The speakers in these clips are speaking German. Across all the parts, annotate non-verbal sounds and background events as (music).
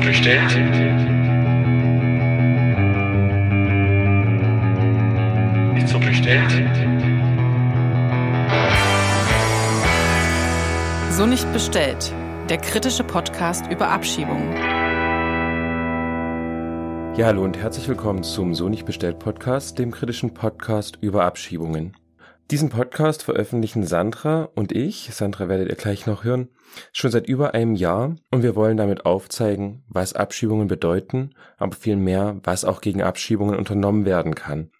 so bestellt? Nicht so bestellt? So nicht bestellt. Der kritische Podcast über Abschiebungen. Ja, hallo und herzlich willkommen zum So nicht bestellt Podcast, dem kritischen Podcast über Abschiebungen. Diesen Podcast veröffentlichen Sandra und ich, Sandra werdet ihr gleich noch hören, schon seit über einem Jahr und wir wollen damit aufzeigen, was Abschiebungen bedeuten, aber vielmehr, was auch gegen Abschiebungen unternommen werden kann.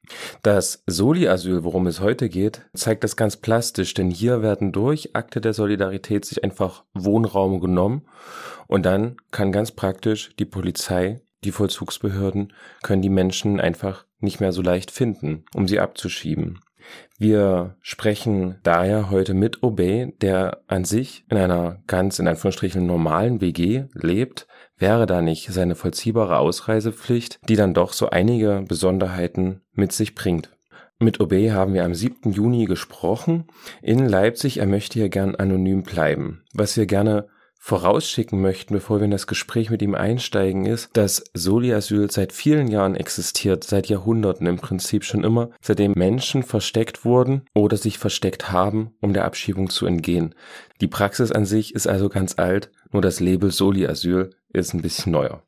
Das Soli-Asyl, worum es heute geht, zeigt das ganz plastisch, denn hier werden durch Akte der Solidarität sich einfach Wohnraum genommen und dann kann ganz praktisch die Polizei, die Vollzugsbehörden, können die Menschen einfach nicht mehr so leicht finden, um sie abzuschieben. Wir sprechen daher heute mit Obey, der an sich in einer ganz in Anführungsstrichen normalen WG lebt, wäre da nicht seine vollziehbare Ausreisepflicht, die dann doch so einige Besonderheiten mit sich bringt. Mit Obey haben wir am 7. Juni gesprochen in Leipzig. Er möchte hier gern anonym bleiben. Was wir gerne vorausschicken möchten, bevor wir in das Gespräch mit ihm einsteigen, ist, dass Soli-Asyl seit vielen Jahren existiert, seit Jahrhunderten im Prinzip schon immer, seitdem Menschen versteckt wurden oder sich versteckt haben, um der Abschiebung zu entgehen. Die Praxis an sich ist also ganz alt, nur das Label Soli-Asyl ist ein bisschen neuer.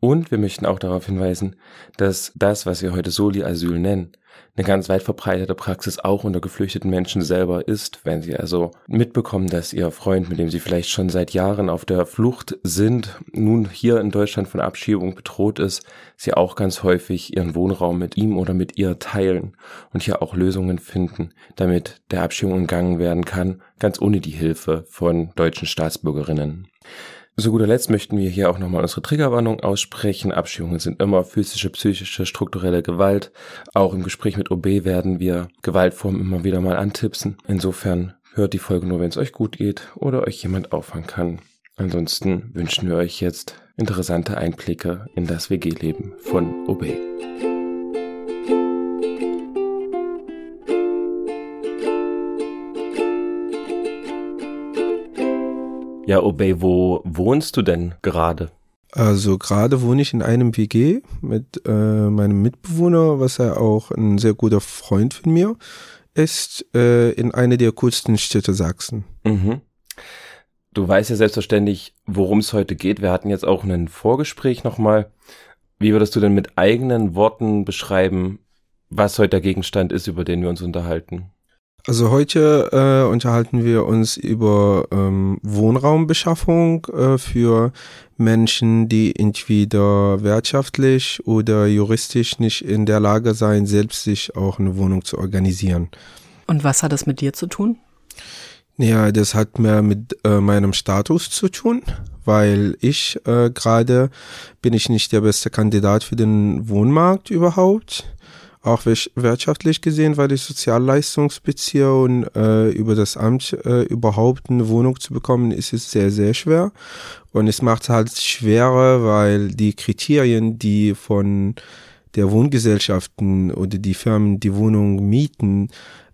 Und wir möchten auch darauf hinweisen, dass das, was wir heute Soli-Asyl nennen, eine ganz weit verbreitete Praxis auch unter geflüchteten Menschen selber ist, wenn sie also mitbekommen, dass ihr Freund, mit dem sie vielleicht schon seit Jahren auf der Flucht sind, nun hier in Deutschland von Abschiebung bedroht ist, sie auch ganz häufig ihren Wohnraum mit ihm oder mit ihr teilen und hier auch Lösungen finden, damit der Abschiebung umgangen werden kann, ganz ohne die Hilfe von deutschen Staatsbürgerinnen. Zu guter Letzt möchten wir hier auch nochmal unsere Triggerwarnung aussprechen. Abschiebungen sind immer physische, psychische, strukturelle Gewalt. Auch im Gespräch mit OB werden wir Gewaltformen immer wieder mal antipsen. Insofern hört die Folge nur, wenn es euch gut geht oder euch jemand auffangen kann. Ansonsten wünschen wir euch jetzt interessante Einblicke in das WG-Leben von OB. Ja, Obey, wo wohnst du denn gerade? Also gerade wohne ich in einem WG mit äh, meinem Mitbewohner, was er auch ein sehr guter Freund von mir ist, äh, in einer der coolsten Städte Sachsen. Mhm. Du weißt ja selbstverständlich, worum es heute geht. Wir hatten jetzt auch ein Vorgespräch nochmal. Wie würdest du denn mit eigenen Worten beschreiben, was heute der Gegenstand ist, über den wir uns unterhalten? Also heute äh, unterhalten wir uns über ähm, Wohnraumbeschaffung äh, für Menschen, die entweder wirtschaftlich oder juristisch nicht in der Lage sein, selbst sich auch eine Wohnung zu organisieren. Und was hat das mit dir zu tun? Ja, das hat mehr mit äh, meinem Status zu tun, weil ich äh, gerade bin ich nicht der beste Kandidat für den Wohnmarkt überhaupt auch wirtschaftlich gesehen, weil ich Sozialleistungs beziehe und äh, über das Amt äh, überhaupt eine Wohnung zu bekommen, ist es sehr, sehr schwer. Und es macht es halt schwerer, weil die Kriterien, die von der Wohngesellschaften oder die Firmen die Wohnung mieten,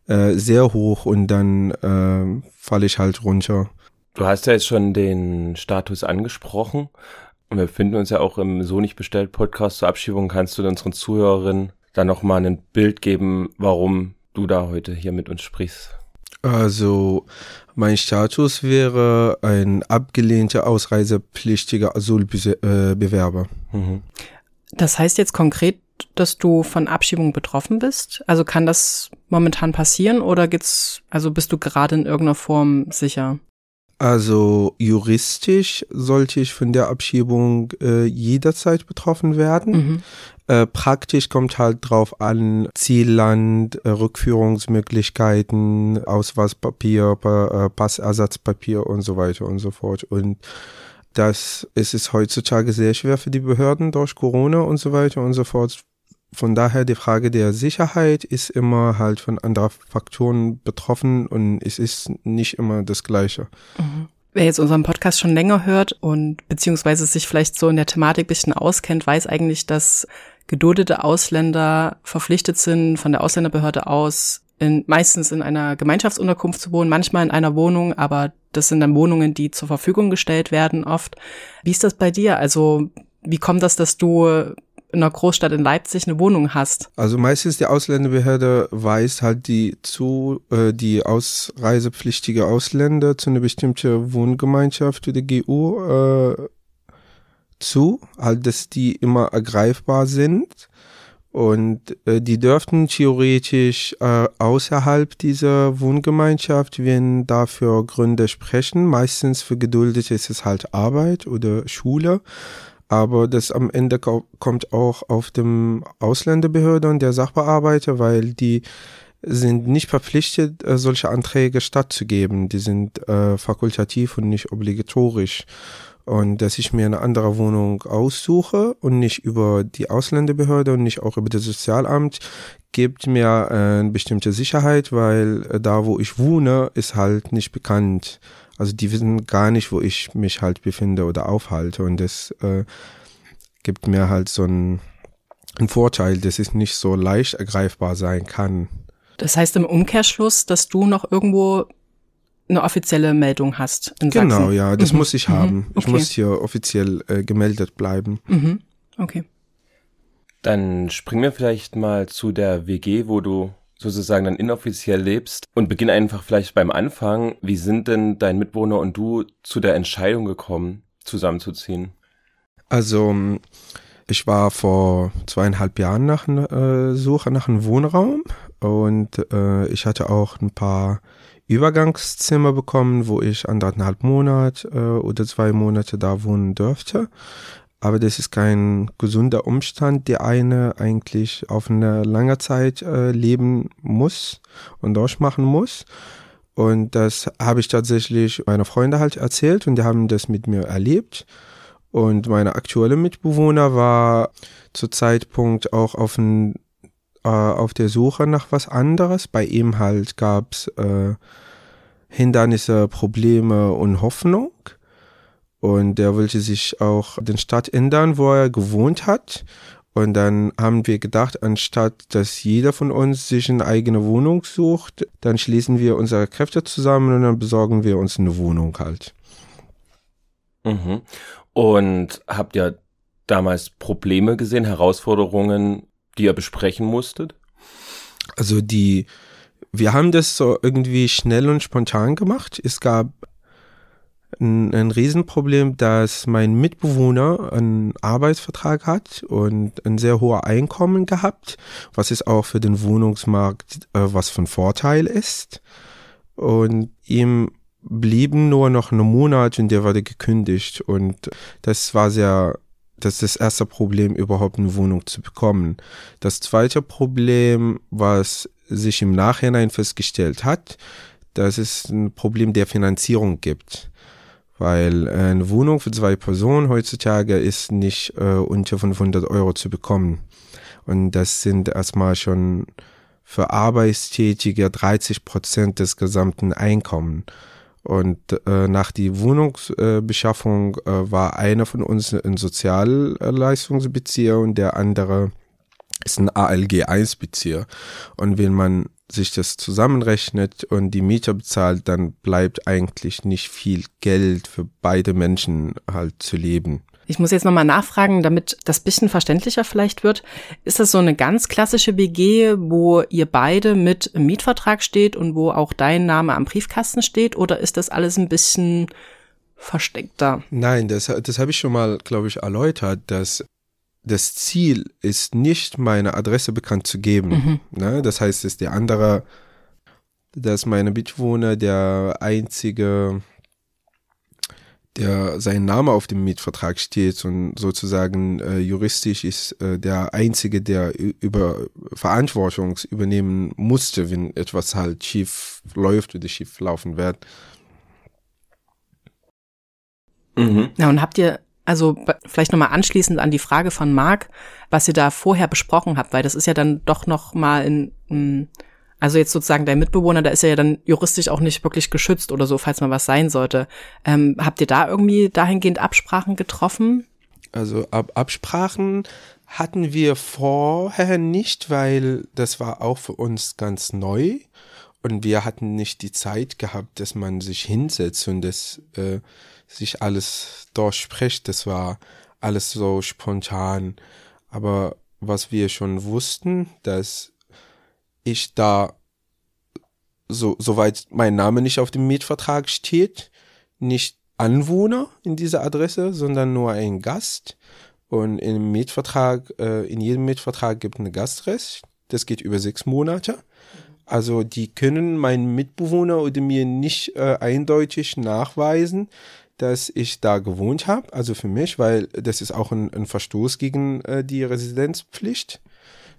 äh, sehr hoch und dann äh, falle ich halt runter. Du hast ja jetzt schon den Status angesprochen. Wir befinden uns ja auch im So nicht bestellt Podcast zur Abschiebung. Kannst du unseren Zuhörerinnen da nochmal ein Bild geben, warum du da heute hier mit uns sprichst. Also mein Status wäre ein abgelehnter ausreisepflichtiger Asylbewerber. Mhm. Das heißt jetzt konkret, dass du von Abschiebung betroffen bist? Also kann das momentan passieren oder geht's, also bist du gerade in irgendeiner Form sicher? Also juristisch sollte ich von der Abschiebung äh, jederzeit betroffen werden. Mhm. Äh, praktisch kommt halt drauf an, Zielland, äh, Rückführungsmöglichkeiten, Ausweispapier, pa äh, Passersatzpapier und so weiter und so fort. Und das ist es heutzutage sehr schwer für die Behörden durch Corona und so weiter und so fort. Von daher die Frage der Sicherheit ist immer halt von anderen Faktoren betroffen und es ist nicht immer das Gleiche. Mhm. Wer jetzt unseren Podcast schon länger hört und beziehungsweise sich vielleicht so in der Thematik bisschen auskennt, weiß eigentlich, dass geduldete Ausländer verpflichtet sind, von der Ausländerbehörde aus in, meistens in einer Gemeinschaftsunterkunft zu wohnen, manchmal in einer Wohnung, aber das sind dann Wohnungen, die zur Verfügung gestellt werden oft. Wie ist das bei dir? Also wie kommt das, dass du in einer Großstadt in Leipzig eine Wohnung hast? Also meistens die Ausländerbehörde weist halt die zu, äh, die ausreisepflichtige Ausländer zu einer bestimmten Wohngemeinschaft oder GU äh, zu, halt, dass die immer ergreifbar sind. Und äh, die dürften theoretisch äh, außerhalb dieser Wohngemeinschaft, wenn dafür Gründe sprechen. Meistens für Geduldete ist es halt Arbeit oder Schule. Aber das am Ende kommt auch auf dem Ausländerbehörde und der Sachbearbeiter, weil die sind nicht verpflichtet, äh, solche Anträge stattzugeben. Die sind äh, fakultativ und nicht obligatorisch und dass ich mir eine andere Wohnung aussuche und nicht über die Ausländerbehörde und nicht auch über das Sozialamt, gibt mir äh, eine bestimmte Sicherheit, weil äh, da, wo ich wohne, ist halt nicht bekannt. Also die wissen gar nicht, wo ich mich halt befinde oder aufhalte und das äh, gibt mir halt so einen, einen Vorteil, dass es nicht so leicht ergreifbar sein kann. Das heißt im Umkehrschluss, dass du noch irgendwo eine offizielle Meldung hast in genau, Sachsen. ja, das mhm. muss ich haben. Mhm. Okay. Ich muss hier offiziell äh, gemeldet bleiben. Mhm. Okay. Dann springen wir vielleicht mal zu der WG, wo du sozusagen dann inoffiziell lebst und beginn einfach vielleicht beim Anfang. Wie sind denn dein Mitwohner und du zu der Entscheidung gekommen, zusammenzuziehen? Also, ich war vor zweieinhalb Jahren nach einer äh, Suche nach einem Wohnraum und äh, ich hatte auch ein paar Übergangszimmer bekommen, wo ich anderthalb Monate äh, oder zwei Monate da wohnen dürfte. Aber das ist kein gesunder Umstand, der eine eigentlich auf eine lange Zeit äh, leben muss und durchmachen muss. Und das habe ich tatsächlich meine Freunde halt erzählt und die haben das mit mir erlebt. Und meine aktuelle Mitbewohner war zu Zeitpunkt auch auf ein äh, auf der Suche nach was anderes. Bei ihm halt gab's äh, Hindernisse, Probleme und Hoffnung. Und er wollte sich auch den Stadt ändern, wo er gewohnt hat. Und dann haben wir gedacht, anstatt dass jeder von uns sich eine eigene Wohnung sucht, dann schließen wir unsere Kräfte zusammen und dann besorgen wir uns eine Wohnung halt. Mhm. Und habt ihr damals Probleme gesehen, Herausforderungen, die ihr besprechen musstet? Also die, wir haben das so irgendwie schnell und spontan gemacht. Es gab ein, ein Riesenproblem, dass mein Mitbewohner einen Arbeitsvertrag hat und ein sehr hohes Einkommen gehabt, was ist auch für den Wohnungsmarkt äh, was von Vorteil ist. Und ihm blieben nur noch einen Monat und der wurde gekündigt und das war sehr das ist das erste Problem, überhaupt eine Wohnung zu bekommen. Das zweite Problem, was sich im Nachhinein festgestellt hat, dass es ein Problem der Finanzierung gibt. Weil eine Wohnung für zwei Personen heutzutage ist nicht äh, unter 500 Euro zu bekommen. Und das sind erstmal schon für Arbeitstätige 30 Prozent des gesamten Einkommens. Und äh, nach die Wohnungsbeschaffung äh, war einer von uns ein Sozialleistungsbezieher und der andere ist ein ALG-1-Bezieher. Und wenn man sich das zusammenrechnet und die Mieter bezahlt, dann bleibt eigentlich nicht viel Geld für beide Menschen halt zu leben. Ich muss jetzt nochmal nachfragen, damit das bisschen verständlicher vielleicht wird. Ist das so eine ganz klassische WG, wo ihr beide mit im Mietvertrag steht und wo auch dein Name am Briefkasten steht? Oder ist das alles ein bisschen versteckter? Nein, das, das habe ich schon mal, glaube ich, erläutert, dass das Ziel ist nicht, meine Adresse bekannt zu geben. Mhm. Ne? Das heißt, dass der andere, dass meine Mitwohner der einzige der sein Name auf dem Mietvertrag steht und sozusagen äh, juristisch ist äh, der einzige, der über Verantwortung übernehmen musste, wenn etwas halt schief läuft oder schief laufen wird. Mhm. Ja, und habt ihr also vielleicht nochmal anschließend an die Frage von Marc, was ihr da vorher besprochen habt, weil das ist ja dann doch noch mal in, in also jetzt sozusagen dein Mitbewohner, da ist er ja dann juristisch auch nicht wirklich geschützt oder so, falls mal was sein sollte. Ähm, habt ihr da irgendwie dahingehend Absprachen getroffen? Also Ab Absprachen hatten wir vorher nicht, weil das war auch für uns ganz neu. und wir hatten nicht die Zeit gehabt, dass man sich hinsetzt und das äh, sich alles durchspricht. Das war alles so spontan. Aber was wir schon wussten, dass ich da so soweit mein Name nicht auf dem Mietvertrag steht, nicht Anwohner in dieser Adresse, sondern nur ein Gast. Und im Mietvertrag, äh, in jedem Mietvertrag gibt es ein Gastrecht. Das geht über sechs Monate. Also die können meinen Mitbewohner oder mir nicht äh, eindeutig nachweisen, dass ich da gewohnt habe. Also für mich, weil das ist auch ein, ein Verstoß gegen äh, die Residenzpflicht.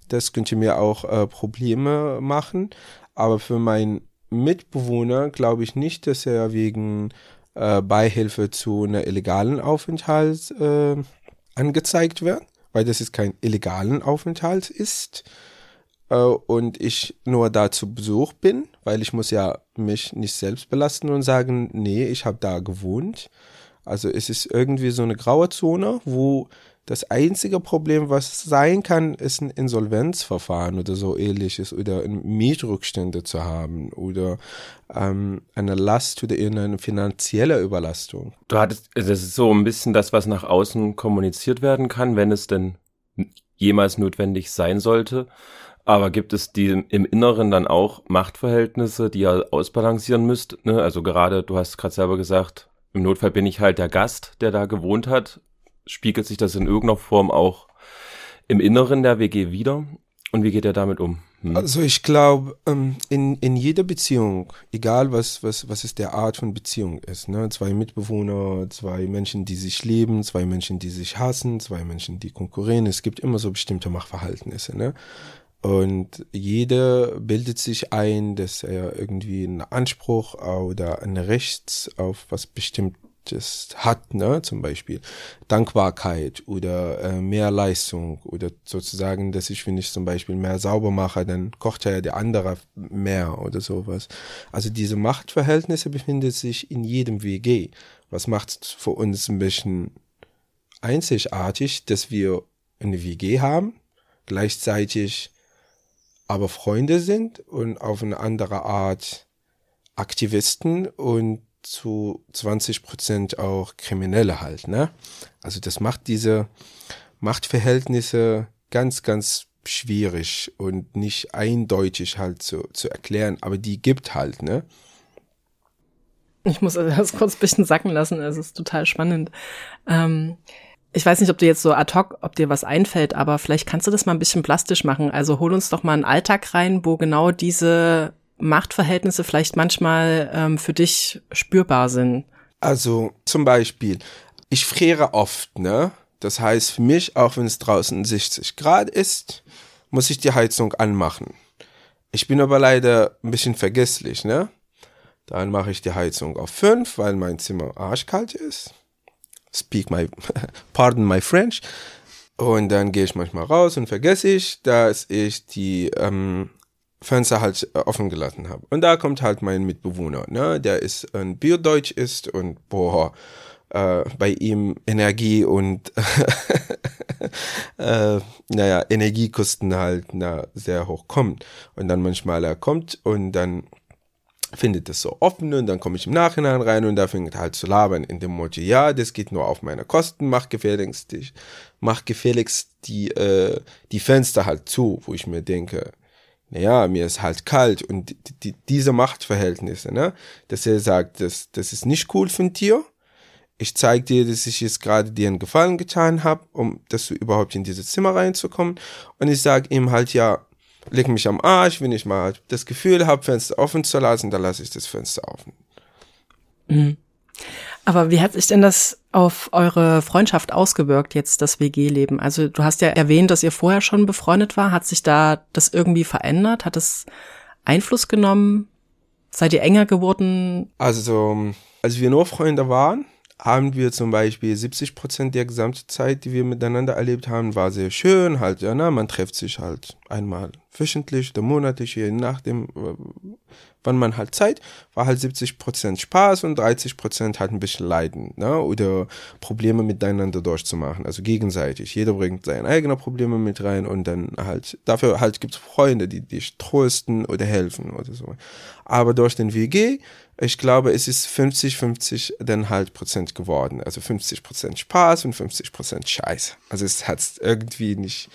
Das könnte mir auch äh, Probleme machen. Aber für meinen Mitbewohner glaube ich nicht, dass er wegen äh, Beihilfe zu einer illegalen Aufenthalt äh, angezeigt wird, weil das ist kein illegalen Aufenthalt ist äh, und ich nur da zu Besuch bin, weil ich muss ja mich nicht selbst belasten und sagen, nee, ich habe da gewohnt. Also es ist irgendwie so eine graue Zone, wo das einzige Problem, was sein kann, ist ein Insolvenzverfahren oder so ähnliches oder Mietrückstände zu haben oder ähm, eine Last oder eine finanzielle Überlastung. Du hattest, das ist so ein bisschen das, was nach außen kommuniziert werden kann, wenn es denn jemals notwendig sein sollte. Aber gibt es die im Inneren dann auch Machtverhältnisse, die ihr ausbalancieren müsst? Ne? Also gerade, du hast gerade selber gesagt, im Notfall bin ich halt der Gast, der da gewohnt hat. Spiegelt sich das in irgendeiner Form auch im Inneren der WG wieder? Und wie geht er damit um? Hm? Also ich glaube, ähm, in, in jeder Beziehung, egal was, was, was es der Art von Beziehung ist, ne? zwei Mitbewohner, zwei Menschen, die sich lieben, zwei Menschen, die sich hassen, zwei Menschen, die konkurrieren, es gibt immer so bestimmte Machtverhältnisse. Ne? Und jeder bildet sich ein, dass er irgendwie einen Anspruch oder ein Recht auf was Bestimmtes hat, ne? Zum Beispiel Dankbarkeit oder äh, mehr Leistung oder sozusagen, dass ich, wenn ich zum Beispiel mehr sauber mache, dann kocht ja der andere mehr oder sowas. Also diese Machtverhältnisse befinden sich in jedem WG. Was macht für uns ein bisschen einzigartig, dass wir eine WG haben, gleichzeitig aber Freunde sind und auf eine andere Art Aktivisten und zu 20 Prozent auch Kriminelle halt, ne? Also das macht diese Machtverhältnisse ganz, ganz schwierig und nicht eindeutig halt zu, zu erklären, aber die gibt halt, ne? Ich muss das kurz ein bisschen sacken lassen, es ist total spannend. Ähm, ich weiß nicht, ob du jetzt so ad hoc, ob dir was einfällt, aber vielleicht kannst du das mal ein bisschen plastisch machen. Also hol uns doch mal einen Alltag rein, wo genau diese Machtverhältnisse vielleicht manchmal ähm, für dich spürbar sind. Also zum Beispiel, ich friere oft, ne? Das heißt für mich, auch wenn es draußen 60 Grad ist, muss ich die Heizung anmachen. Ich bin aber leider ein bisschen vergesslich, ne? Dann mache ich die Heizung auf 5, weil mein Zimmer arschkalt ist speak my, (laughs) pardon my French. Und dann gehe ich manchmal raus und vergesse ich, dass ich die ähm, Fenster halt offen gelassen habe. Und da kommt halt mein Mitbewohner, ne, der ist ein Biodeutsch ist und boah, äh, bei ihm Energie und (laughs) äh, naja, Energiekosten halt na, sehr hoch kommen. Und dann manchmal er kommt und dann findet es so offen und dann komme ich im Nachhinein rein und da fängt halt zu labern in dem Motto, ja, das geht nur auf meine Kosten, mach gefälligst, mach gefälligst die, äh, die Fenster halt zu, wo ich mir denke, naja, mir ist halt kalt und die, die, diese Machtverhältnisse, ne, dass er sagt, das, das ist nicht cool von dir, ich zeige dir, dass ich jetzt gerade dir einen Gefallen getan habe, um dass du überhaupt in dieses Zimmer reinzukommen und ich sage ihm halt, ja, leg mich am Arsch, wenn ich mal das Gefühl habe, Fenster offen zu lassen, dann lasse ich das Fenster offen. Mhm. Aber wie hat sich denn das auf eure Freundschaft ausgewirkt, jetzt das WG-Leben? Also du hast ja erwähnt, dass ihr vorher schon befreundet war. Hat sich da das irgendwie verändert? Hat es Einfluss genommen? Seid ihr enger geworden? Also, als wir nur Freunde waren, haben wir zum Beispiel 70 Prozent der gesamten Zeit, die wir miteinander erlebt haben, war sehr schön. Halt, ja, na, man trifft sich halt einmal wöchentlich oder monatlich, je nachdem, wenn man halt Zeit, war halt 70 Prozent Spaß und 30 Prozent halt ein bisschen Leiden, ne? Oder Probleme miteinander durchzumachen, also gegenseitig. Jeder bringt seine eigenen Probleme mit rein und dann halt, dafür halt gibt's Freunde, die dich trösten oder helfen oder so. Aber durch den WG, ich glaube, es ist 50-50 dann halt Prozent geworden. Also 50 Prozent Spaß und 50 Prozent Scheiß. Also es hat irgendwie nicht,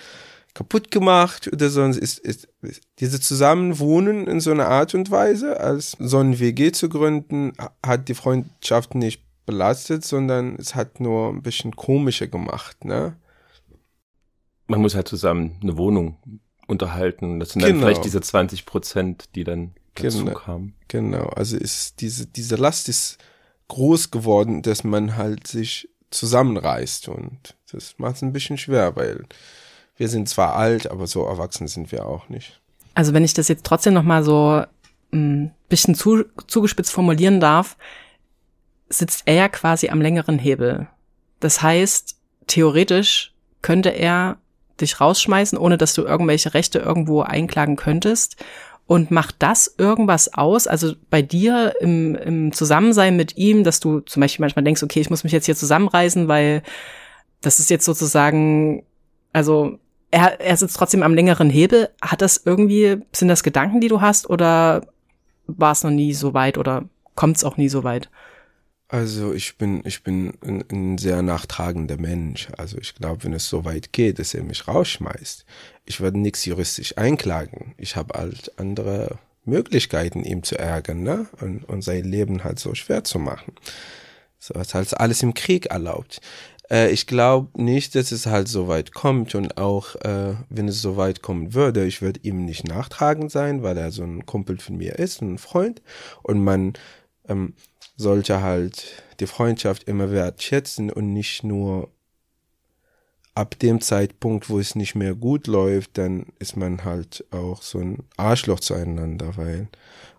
kaputt gemacht oder so. Ist, ist, ist, diese Zusammenwohnen in so einer Art und Weise, als so ein WG zu gründen, hat die Freundschaft nicht belastet, sondern es hat nur ein bisschen komischer gemacht, ne? Man muss halt zusammen eine Wohnung unterhalten. Das sind genau. dann vielleicht diese 20 Prozent, die dann dazu genau. kamen. Genau, also ist diese, diese Last ist groß geworden, dass man halt sich zusammenreißt und das macht es ein bisschen schwer, weil wir sind zwar alt, aber so erwachsen sind wir auch nicht. Also wenn ich das jetzt trotzdem noch mal so ein hm, bisschen zu, zugespitzt formulieren darf, sitzt er ja quasi am längeren Hebel. Das heißt, theoretisch könnte er dich rausschmeißen, ohne dass du irgendwelche Rechte irgendwo einklagen könntest. Und macht das irgendwas aus? Also bei dir im, im Zusammensein mit ihm, dass du zum Beispiel manchmal denkst, okay, ich muss mich jetzt hier zusammenreißen, weil das ist jetzt sozusagen, also er, er sitzt trotzdem am längeren Hebel. Hat das irgendwie, sind das Gedanken, die du hast oder war es noch nie so weit oder kommt es auch nie so weit? Also ich bin, ich bin ein, ein sehr nachtragender Mensch. Also ich glaube, wenn es so weit geht, dass er mich rausschmeißt, ich würde nichts juristisch einklagen. Ich habe halt andere Möglichkeiten, ihm zu ärgern, ne? Und, und sein Leben halt so schwer zu machen. So was halt alles im Krieg erlaubt. Äh, ich glaube nicht, dass es halt so weit kommt und auch äh, wenn es so weit kommen würde, ich würde ihm nicht nachtragend sein, weil er so ein Kumpel von mir ist, ein Freund. Und man ähm, sollte halt die Freundschaft immer wertschätzen und nicht nur ab dem Zeitpunkt, wo es nicht mehr gut läuft, dann ist man halt auch so ein Arschloch zueinander, weil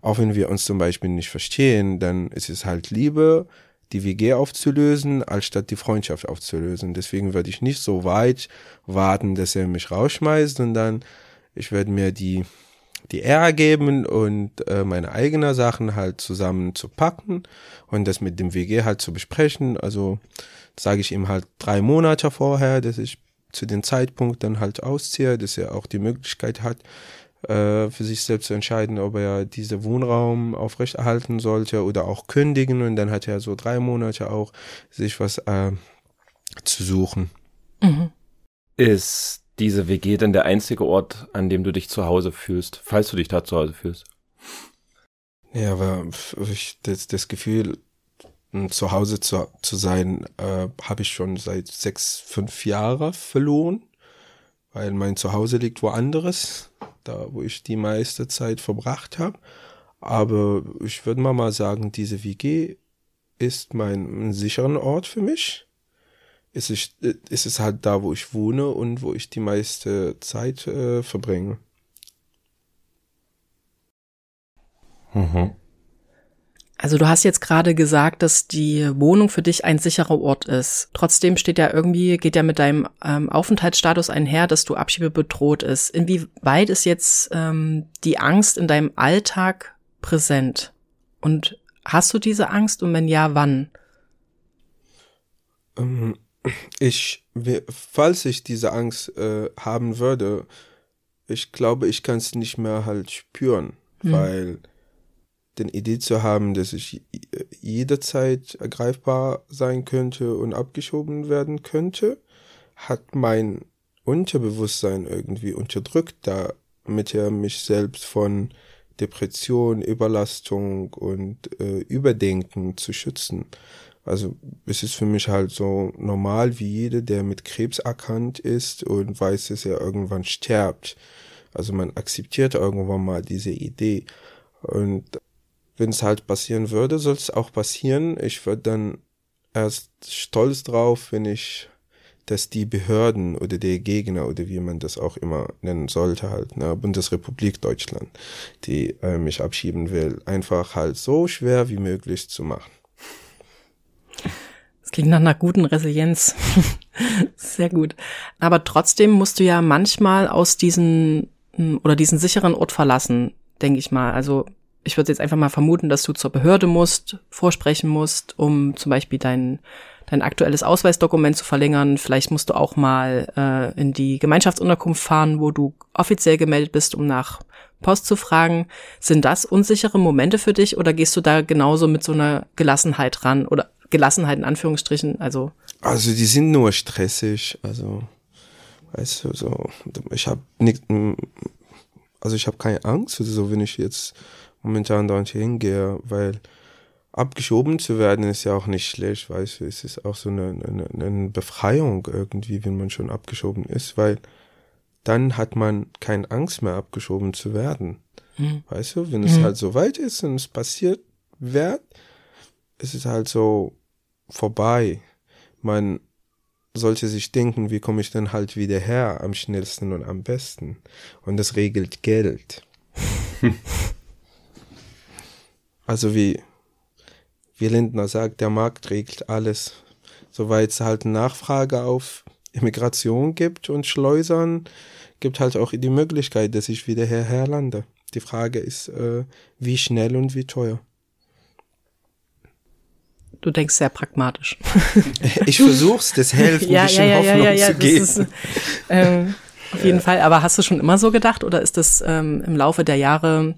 auch wenn wir uns zum Beispiel nicht verstehen, dann ist es halt Liebe, die WG aufzulösen, als statt die Freundschaft aufzulösen. Deswegen würde ich nicht so weit warten, dass er mich rausschmeißt, sondern ich werde mir die, die Ehre geben und äh, meine eigenen Sachen halt zusammen zu packen und das mit dem WG halt zu besprechen. Also sage ich ihm halt drei Monate vorher, dass ich zu dem Zeitpunkt dann halt ausziehe, dass er auch die Möglichkeit hat, äh, für sich selbst zu entscheiden, ob er diese Wohnraum aufrechterhalten sollte oder auch kündigen. Und dann hat er so drei Monate auch sich was äh, zu suchen. Mhm. Ist diese WG denn der einzige Ort, an dem du dich zu Hause fühlst, falls du dich da zu Hause fühlst? Ja, aber ich, das, das Gefühl, zu Hause zu, zu sein, äh, habe ich schon seit sechs, fünf Jahren verloren, weil mein Zuhause liegt woanders da wo ich die meiste Zeit verbracht habe. Aber ich würde mal mal sagen, diese WG ist mein sicherer Ort für mich. Es ist, es ist halt da, wo ich wohne und wo ich die meiste Zeit äh, verbringe. Mhm. Also du hast jetzt gerade gesagt, dass die Wohnung für dich ein sicherer Ort ist. Trotzdem steht ja irgendwie, geht ja mit deinem ähm, Aufenthaltsstatus einher, dass du Abschiebe bedroht ist. Inwieweit ist jetzt ähm, die Angst in deinem Alltag präsent? Und hast du diese Angst und wenn ja, wann? Ähm, ich, falls ich diese Angst äh, haben würde, ich glaube, ich kann es nicht mehr halt spüren, hm. weil den Idee zu haben, dass ich jederzeit ergreifbar sein könnte und abgeschoben werden könnte, hat mein Unterbewusstsein irgendwie unterdrückt, damit er mich selbst von Depression, Überlastung und äh, Überdenken zu schützen. Also es ist für mich halt so normal wie jeder, der mit Krebs erkannt ist und weiß, dass er irgendwann stirbt. Also man akzeptiert irgendwann mal diese Idee. Und wenn es halt passieren würde, soll es auch passieren. Ich würde dann erst stolz drauf, wenn ich, dass die Behörden oder der Gegner oder wie man das auch immer nennen sollte halt, ne, Bundesrepublik Deutschland, die äh, mich abschieben will, einfach halt so schwer wie möglich zu machen. Das klingt nach einer guten Resilienz. (laughs) Sehr gut. Aber trotzdem musst du ja manchmal aus diesen oder diesen sicheren Ort verlassen, denke ich mal. Also ich würde jetzt einfach mal vermuten, dass du zur Behörde musst, vorsprechen musst, um zum Beispiel dein, dein aktuelles Ausweisdokument zu verlängern. Vielleicht musst du auch mal äh, in die Gemeinschaftsunterkunft fahren, wo du offiziell gemeldet bist, um nach Post zu fragen. Sind das unsichere Momente für dich oder gehst du da genauso mit so einer Gelassenheit ran oder Gelassenheit in Anführungsstrichen? Also also die sind nur stressig. Also weißt du so, ich habe nicht, also ich habe keine Angst, also wenn ich jetzt momentan da nicht hingehe, weil abgeschoben zu werden ist ja auch nicht schlecht, weißt du, es ist auch so eine, eine, eine Befreiung irgendwie, wenn man schon abgeschoben ist, weil dann hat man keine Angst mehr abgeschoben zu werden. Mhm. Weißt du, wenn es mhm. halt so weit ist und es passiert wird, ist es halt so vorbei. Man sollte sich denken, wie komme ich denn halt wieder her am schnellsten und am besten. Und das regelt Geld. (laughs) also wie, wie Lindner sagt, der Markt regelt alles. Soweit es halt Nachfrage auf Immigration gibt und Schleusern, gibt halt auch die Möglichkeit, dass ich wieder hierher lande. Die Frage ist, äh, wie schnell und wie teuer. Du denkst sehr pragmatisch. (laughs) ich versuch's, das hilft, ein (laughs) ja, bisschen ja, ja, Hoffnung ja, ja, zu geben. Ist, ähm, auf jeden Fall. Aber hast du schon immer so gedacht oder ist das ähm, im Laufe der Jahre,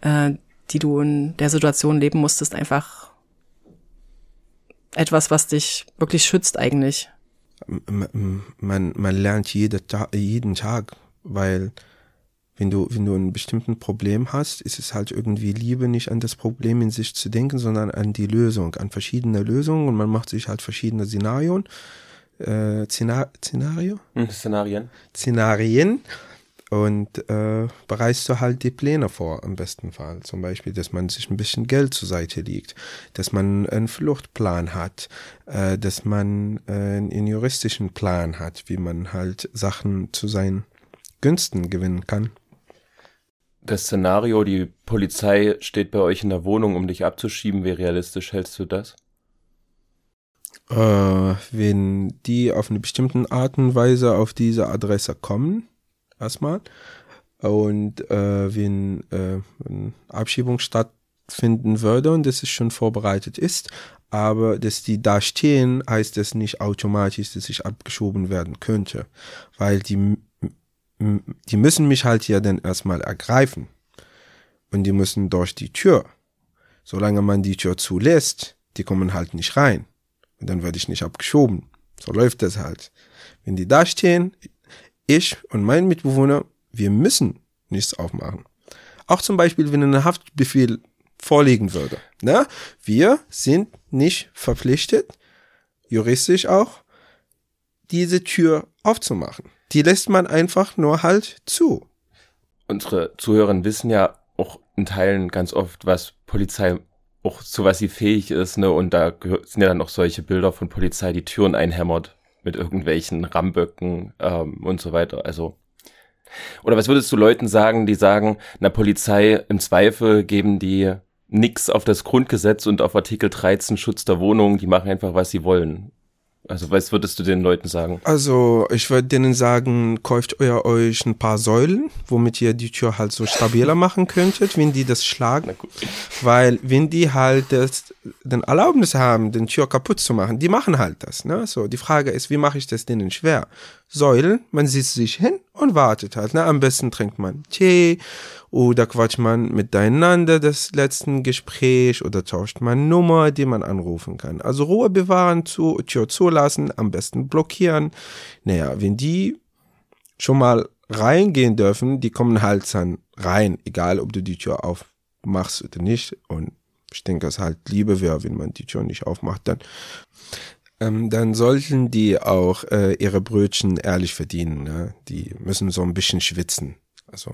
äh, die du in der Situation leben musstest, einfach etwas, was dich wirklich schützt eigentlich? Man, man lernt jede, jeden Tag, weil wenn du, wenn du ein bestimmtes Problem hast, ist es halt irgendwie Liebe, nicht an das Problem in sich zu denken, sondern an die Lösung, an verschiedene Lösungen und man macht sich halt verschiedene Szenarien, äh, Szenario? Hm, Szenarien. Szenarien und äh, bereitest du halt die Pläne vor, im besten Fall. Zum Beispiel, dass man sich ein bisschen Geld zur Seite legt, dass man einen Fluchtplan hat, äh, dass man äh, einen juristischen Plan hat, wie man halt Sachen zu seinen Günsten gewinnen kann. Das Szenario, die Polizei steht bei euch in der Wohnung, um dich abzuschieben, wie realistisch hältst du das? Äh, wenn die auf eine bestimmte Art und Weise auf diese Adresse kommen, erstmal. Und äh, wenn äh, eine Abschiebung stattfinden würde und das ist schon vorbereitet ist, aber dass die da stehen, heißt das nicht automatisch, dass ich abgeschoben werden könnte, weil die, die müssen mich halt ja dann erstmal ergreifen und die müssen durch die Tür. Solange man die Tür zulässt, die kommen halt nicht rein und dann werde ich nicht abgeschoben. So läuft das halt. Wenn die da stehen, ich und mein Mitbewohner, wir müssen nichts aufmachen. Auch zum Beispiel, wenn ein Haftbefehl vorliegen würde. Ne? Wir sind nicht verpflichtet, juristisch auch, diese Tür aufzumachen. Die lässt man einfach nur halt zu. Unsere Zuhörer wissen ja auch in Teilen ganz oft, was Polizei auch zu was sie fähig ist, ne? Und da sind ja dann noch solche Bilder von Polizei, die Türen einhämmert mit irgendwelchen Ramböcken ähm, und so weiter. Also oder was würdest du Leuten sagen, die sagen, na Polizei im Zweifel geben die nix auf das Grundgesetz und auf Artikel 13 Schutz der Wohnung, die machen einfach, was sie wollen. Also was würdest du den Leuten sagen? Also ich würde denen sagen, kauft euer euch ein paar Säulen, womit ihr die Tür halt so stabiler machen könntet, wenn die das schlagen. Weil wenn die halt das, den Erlaubnis haben, den Tür kaputt zu machen, die machen halt das. Ne? So, die Frage ist, wie mache ich das denen schwer? Säulen, man sitzt sich hin und wartet halt. Ne? Am besten trinkt man Tee oder quatscht man miteinander das letzte Gespräch oder tauscht man Nummer, die man anrufen kann. Also Ruhe bewahren, zu, Tür zulassen, am besten blockieren. Naja, wenn die schon mal reingehen dürfen, die kommen halt dann rein, egal ob du die Tür aufmachst oder nicht. Und ich denke, es halt Liebe wäre, wenn man die Tür nicht aufmacht, dann ähm, dann sollten die auch äh, ihre Brötchen ehrlich verdienen. Ne? Die müssen so ein bisschen schwitzen. Also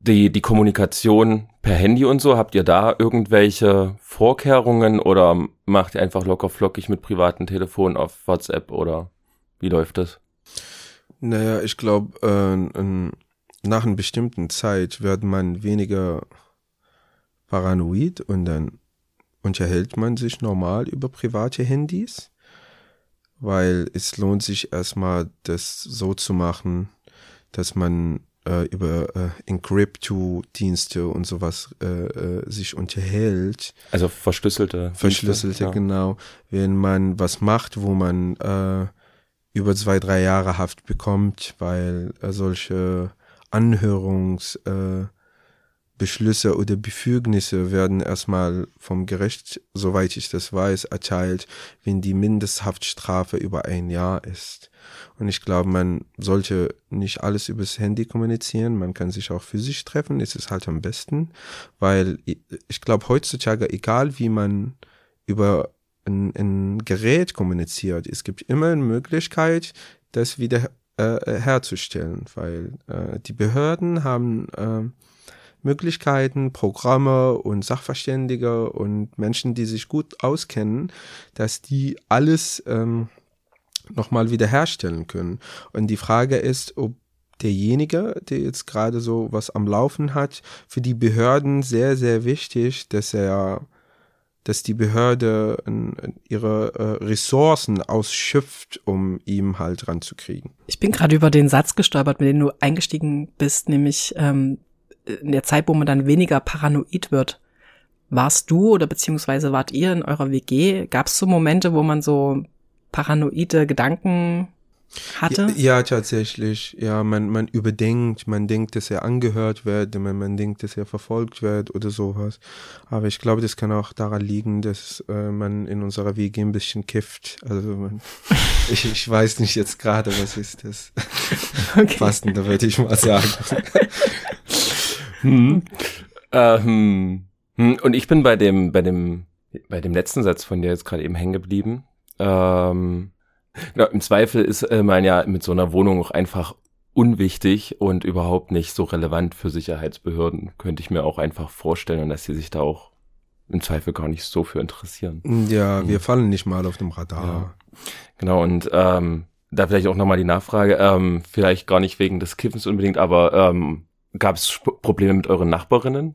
die, die Kommunikation per Handy und so, habt ihr da irgendwelche Vorkehrungen oder macht ihr einfach locker flockig mit privaten Telefonen auf WhatsApp oder wie läuft das? Naja, ich glaube, äh, nach einer bestimmten Zeit wird man weniger paranoid und dann unterhält man sich normal über private Handys, weil es lohnt sich erstmal, das so zu machen, dass man äh, über äh, Encrypto-Dienste und sowas äh, äh, sich unterhält. Also verschlüsselte. Verschlüsselte, ja. genau. Wenn man was macht, wo man äh, über zwei, drei Jahre Haft bekommt, weil äh, solche Anhörungs äh, Beschlüsse oder Befugnisse werden erstmal vom Gericht, soweit ich das weiß, erteilt, wenn die Mindesthaftstrafe über ein Jahr ist. Und ich glaube, man sollte nicht alles übers Handy kommunizieren. Man kann sich auch physisch treffen. Es ist halt am besten, weil ich glaube, heutzutage, egal wie man über ein, ein Gerät kommuniziert, es gibt immer eine Möglichkeit, das wieder äh, herzustellen, weil äh, die Behörden haben äh, Möglichkeiten, Programme und Sachverständige und Menschen, die sich gut auskennen, dass die alles ähm, nochmal wiederherstellen können. Und die Frage ist, ob derjenige, der jetzt gerade so was am Laufen hat, für die Behörden sehr, sehr wichtig, dass er, dass die Behörde ihre äh, Ressourcen ausschöpft, um ihm halt ranzukriegen. Ich bin gerade über den Satz gestolpert, mit dem du eingestiegen bist, nämlich ähm, in der Zeit, wo man dann weniger paranoid wird. Warst du oder beziehungsweise wart ihr in eurer WG? Gab es so Momente, wo man so paranoide Gedanken hatte? Ja, ja, tatsächlich. Ja, man, man überdenkt, man denkt, dass er angehört wird, man, man denkt, dass er verfolgt wird oder sowas. Aber ich glaube, das kann auch daran liegen, dass äh, man in unserer WG ein bisschen kifft. Also man, (laughs) ich, ich weiß nicht jetzt gerade, was ist das. (laughs) Okay. Passender würde ich mal sagen. (laughs) hm. Ähm, hm. Und ich bin bei dem, bei dem, bei dem letzten Satz von dir jetzt gerade eben hängen geblieben. Ähm, genau, Im Zweifel ist äh, man ja mit so einer Wohnung auch einfach unwichtig und überhaupt nicht so relevant für Sicherheitsbehörden. Könnte ich mir auch einfach vorstellen und dass sie sich da auch im Zweifel gar nicht so für interessieren. Ja, wir mhm. fallen nicht mal auf dem Radar. Ja. Genau, und ähm, da vielleicht auch nochmal die Nachfrage, ähm, vielleicht gar nicht wegen des Kiffens unbedingt, aber ähm, gab es Probleme mit euren Nachbarinnen?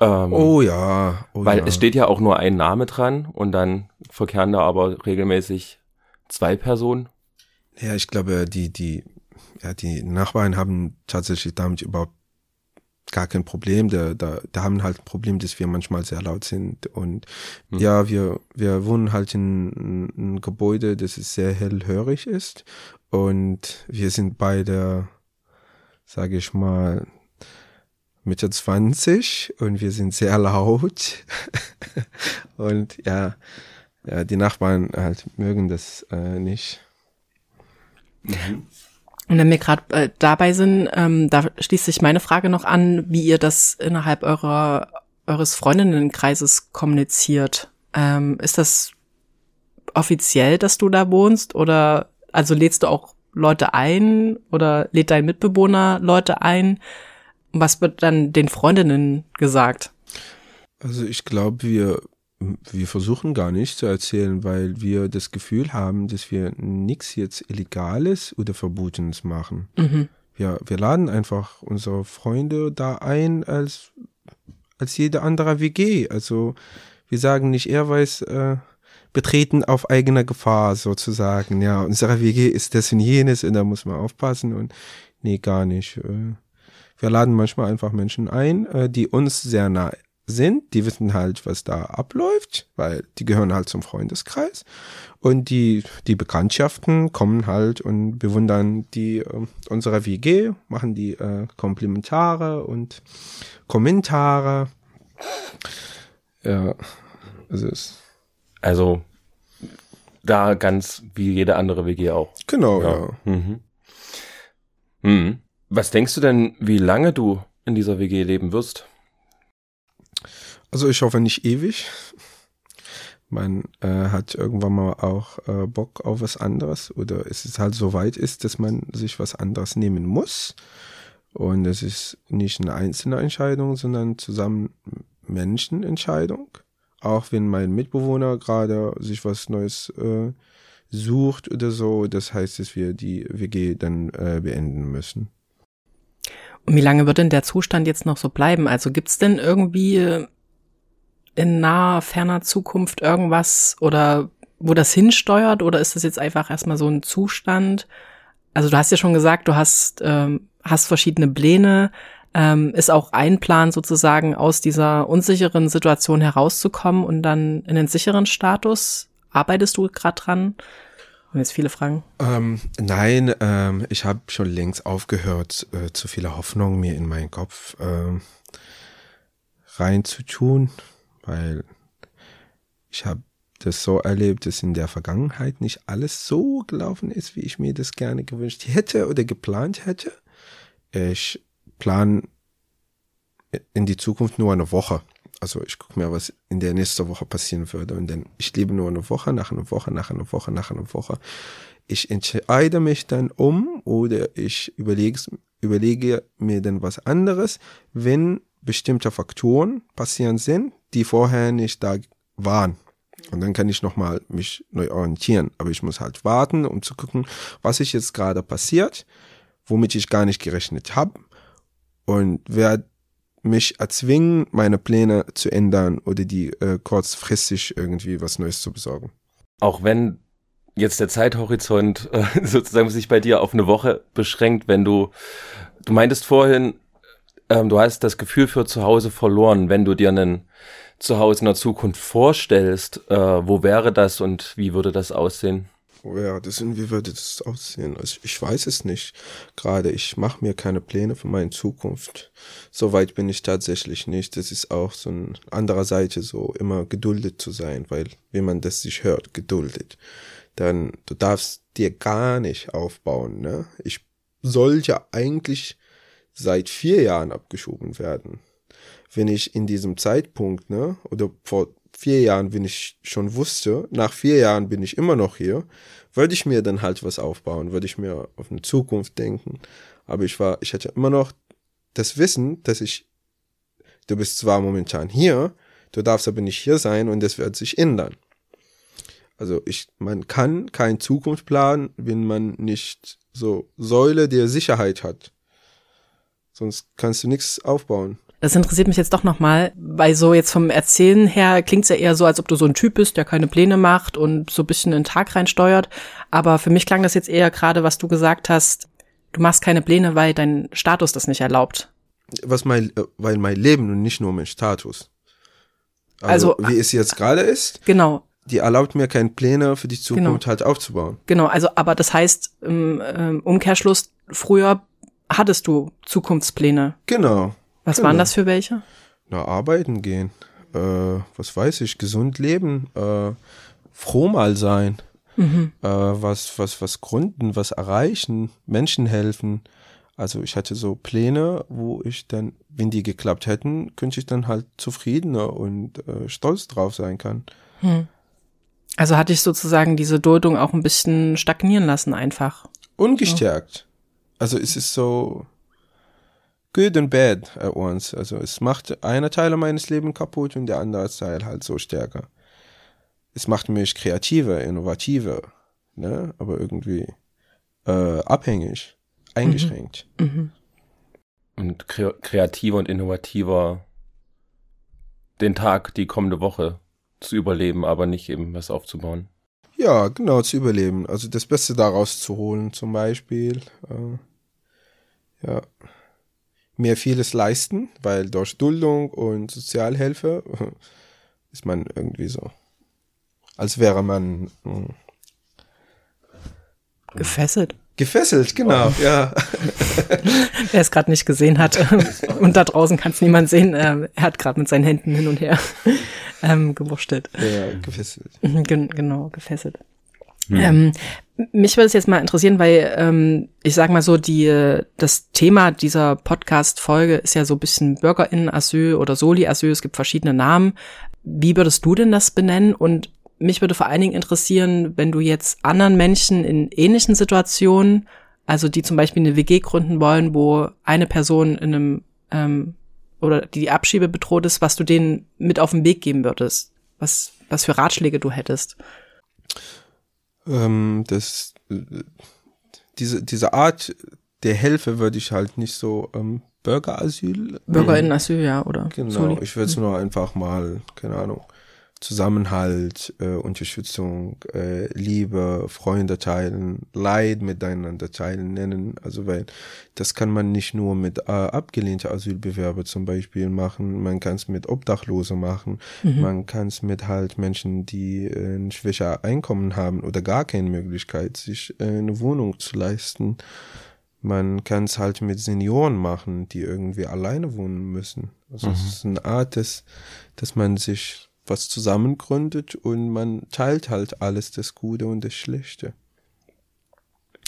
Ähm, oh ja. Oh weil ja. es steht ja auch nur ein Name dran und dann verkehren da aber regelmäßig zwei Personen. Ja, ich glaube, die, die, ja, die Nachbarn haben tatsächlich damit überhaupt gar kein Problem. Da, da, da haben halt ein Problem, dass wir manchmal sehr laut sind. Und hm. ja, wir, wir wohnen halt in einem Gebäude, das sehr hellhörig ist. Und wir sind beide, sage ich mal, Mitte 20 und wir sind sehr laut. (laughs) und ja, ja, die Nachbarn halt mögen das äh, nicht. Mhm. Und wenn wir gerade äh, dabei sind, ähm, da schließt sich meine Frage noch an, wie ihr das innerhalb eurer eures Freundinnenkreises kommuniziert. Ähm, ist das offiziell, dass du da wohnst oder also lädst du auch Leute ein oder lädt dein Mitbewohner Leute ein? Was wird dann den Freundinnen gesagt? Also ich glaube, wir, wir versuchen gar nicht zu erzählen, weil wir das Gefühl haben, dass wir nichts jetzt Illegales oder Verbotenes machen. Mhm. Ja, wir laden einfach unsere Freunde da ein als, als jede andere WG. Also wir sagen nicht, er weiß, äh, betreten auf eigener Gefahr sozusagen. Ja, unsere WG ist das und jenes und da muss man aufpassen und nee, gar nicht. Äh, wir laden manchmal einfach Menschen ein, äh, die uns sehr nah sind. Die wissen halt, was da abläuft, weil die gehören halt zum Freundeskreis. Und die, die Bekanntschaften kommen halt und bewundern die äh, unserer WG, machen die äh, Komplimentare und Kommentare. Ja, also es. Also da ganz wie jede andere WG auch. Genau, ja. ja. Mhm. Mhm. Was denkst du denn, wie lange du in dieser WG leben wirst? Also ich hoffe nicht ewig. Man äh, hat irgendwann mal auch äh, Bock auf was anderes oder es ist halt so weit ist, dass man sich was anderes nehmen muss. Und es ist nicht eine einzelne Entscheidung, sondern zusammen Menschenentscheidung. Auch wenn mein Mitbewohner gerade sich was Neues äh, sucht oder so, das heißt, dass wir die WG dann äh, beenden müssen. Und wie lange wird denn der Zustand jetzt noch so bleiben? Also gibt's denn irgendwie in naher, ferner Zukunft irgendwas oder wo das hinsteuert oder ist das jetzt einfach erstmal so ein Zustand? Also du hast ja schon gesagt, du hast ähm, hast verschiedene Pläne. Ähm, ist auch ein Plan sozusagen aus dieser unsicheren Situation herauszukommen und dann in den sicheren Status? Arbeitest du gerade dran? Und jetzt viele Fragen. Ähm, nein, ähm, ich habe schon längst aufgehört, äh, zu viele Hoffnungen mir in meinen Kopf äh, reinzutun, weil ich habe das so erlebt, dass in der Vergangenheit nicht alles so gelaufen ist, wie ich mir das gerne gewünscht hätte oder geplant hätte. Ich plan in die Zukunft nur eine Woche. Also ich gucke mir, was in der nächsten Woche passieren würde. Und dann, ich lebe nur eine Woche, nach einer Woche, nach einer Woche, nach einer Woche. Ich entscheide mich dann um oder ich überlege, überlege mir dann was anderes, wenn bestimmte Faktoren passieren sind, die vorher nicht da waren. Und dann kann ich nochmal mich neu orientieren. Aber ich muss halt warten, um zu gucken, was ist jetzt gerade passiert, womit ich gar nicht gerechnet habe. Und wer mich erzwingen, meine Pläne zu ändern oder die äh, kurzfristig irgendwie was Neues zu besorgen. Auch wenn jetzt der Zeithorizont äh, (laughs) sozusagen sich bei dir auf eine Woche beschränkt, wenn du, du meintest vorhin, ähm, du hast das Gefühl für zu Hause verloren, wenn du dir einen Zuhause in der Zukunft vorstellst, äh, wo wäre das und wie würde das aussehen? Ja, das, wie würde das aussehen? Also ich weiß es nicht. Gerade ich mache mir keine Pläne für meine Zukunft. So weit bin ich tatsächlich nicht. Das ist auch so ein anderer Seite so, immer geduldet zu sein, weil wenn man das sich hört, geduldet, dann du darfst dir gar nicht aufbauen. Ne? Ich sollte eigentlich seit vier Jahren abgeschoben werden. Wenn ich in diesem Zeitpunkt, ne, oder vor vier Jahren, wenn ich schon wusste, nach vier Jahren bin ich immer noch hier, würde ich mir dann halt was aufbauen, würde ich mir auf eine Zukunft denken. Aber ich war, ich hatte immer noch das Wissen, dass ich, du bist zwar momentan hier, du darfst aber nicht hier sein und das wird sich ändern. Also ich, man kann kein Zukunft planen, wenn man nicht so Säule der Sicherheit hat. Sonst kannst du nichts aufbauen. Das interessiert mich jetzt doch nochmal, weil so jetzt vom Erzählen her klingt es ja eher so, als ob du so ein Typ bist, der keine Pläne macht und so ein bisschen in den Tag reinsteuert. Aber für mich klang das jetzt eher gerade, was du gesagt hast, du machst keine Pläne, weil dein Status das nicht erlaubt. Was mein, äh, weil mein Leben und nicht nur mein Status. Also, also wie es jetzt gerade ist. Genau. Die erlaubt mir keine Pläne für die Zukunft genau. halt aufzubauen. Genau, also aber das heißt im ähm, Umkehrschluss, früher hattest du Zukunftspläne. Genau. Was genau. waren das für welche? Na, arbeiten gehen. Äh, was weiß ich, gesund leben, äh, froh mal sein, mhm. äh, was, was, was gründen, was erreichen, Menschen helfen. Also ich hatte so Pläne, wo ich dann, wenn die geklappt hätten, könnte ich dann halt zufriedener und äh, stolz drauf sein kann. Hm. Also hatte ich sozusagen diese Duldung auch ein bisschen stagnieren lassen einfach. Ungestärkt. So. Also es ist so, good and bad at once. Also es macht einer Teil meines Lebens kaputt und der andere Teil halt so stärker. Es macht mich kreativer, innovativer, ne? aber irgendwie äh, abhängig, eingeschränkt. Mhm. Mhm. Und kre kreativer und innovativer den Tag, die kommende Woche zu überleben, aber nicht eben was aufzubauen. Ja, genau, zu überleben. Also das Beste daraus zu holen, zum Beispiel. Äh, ja mir vieles leisten, weil durch Duldung und Sozialhilfe (laughs) ist man irgendwie so, als wäre man mh, hm, gefesselt. Gefesselt, genau, oh. ja. (laughs) Wer es gerade nicht gesehen hat (laughs) und da draußen kann es niemand sehen, äh, er hat gerade mit seinen Händen hin und her ähm, gewurschtelt. Ja, gefesselt. Gen genau, gefesselt. Hm. Ähm, mich würde es jetzt mal interessieren, weil ähm, ich sag mal so, die das Thema dieser Podcast-Folge ist ja so ein bisschen BürgerInnen-Asyl oder Soli-Asyl. Es gibt verschiedene Namen. Wie würdest du denn das benennen? Und mich würde vor allen Dingen interessieren, wenn du jetzt anderen Menschen in ähnlichen Situationen, also die zum Beispiel eine WG gründen wollen, wo eine Person in einem ähm, oder die, die Abschiebe bedroht ist, was du denen mit auf den Weg geben würdest, was was für Ratschläge du hättest. Ähm, das, diese, diese Art der Hilfe würde ich halt nicht so ähm, Bürgerasyl. Bürgerinnenasyl, ja, oder? Genau, Sorry. ich würde es nur einfach mal, keine Ahnung, Zusammenhalt, äh, Unterstützung, äh, Liebe, Freunde teilen, Leid miteinander teilen nennen. Also weil das kann man nicht nur mit äh, abgelehnten Asylbewerber zum Beispiel machen, man kann es mit Obdachlose machen, mhm. man kann es mit halt Menschen, die äh, ein schwächer Einkommen haben oder gar keine Möglichkeit, sich äh, eine Wohnung zu leisten. Man kann es halt mit Senioren machen, die irgendwie alleine wohnen müssen. Also mhm. es ist eine Art, dass, dass man sich was zusammengründet und man teilt halt alles das Gute und das Schlechte.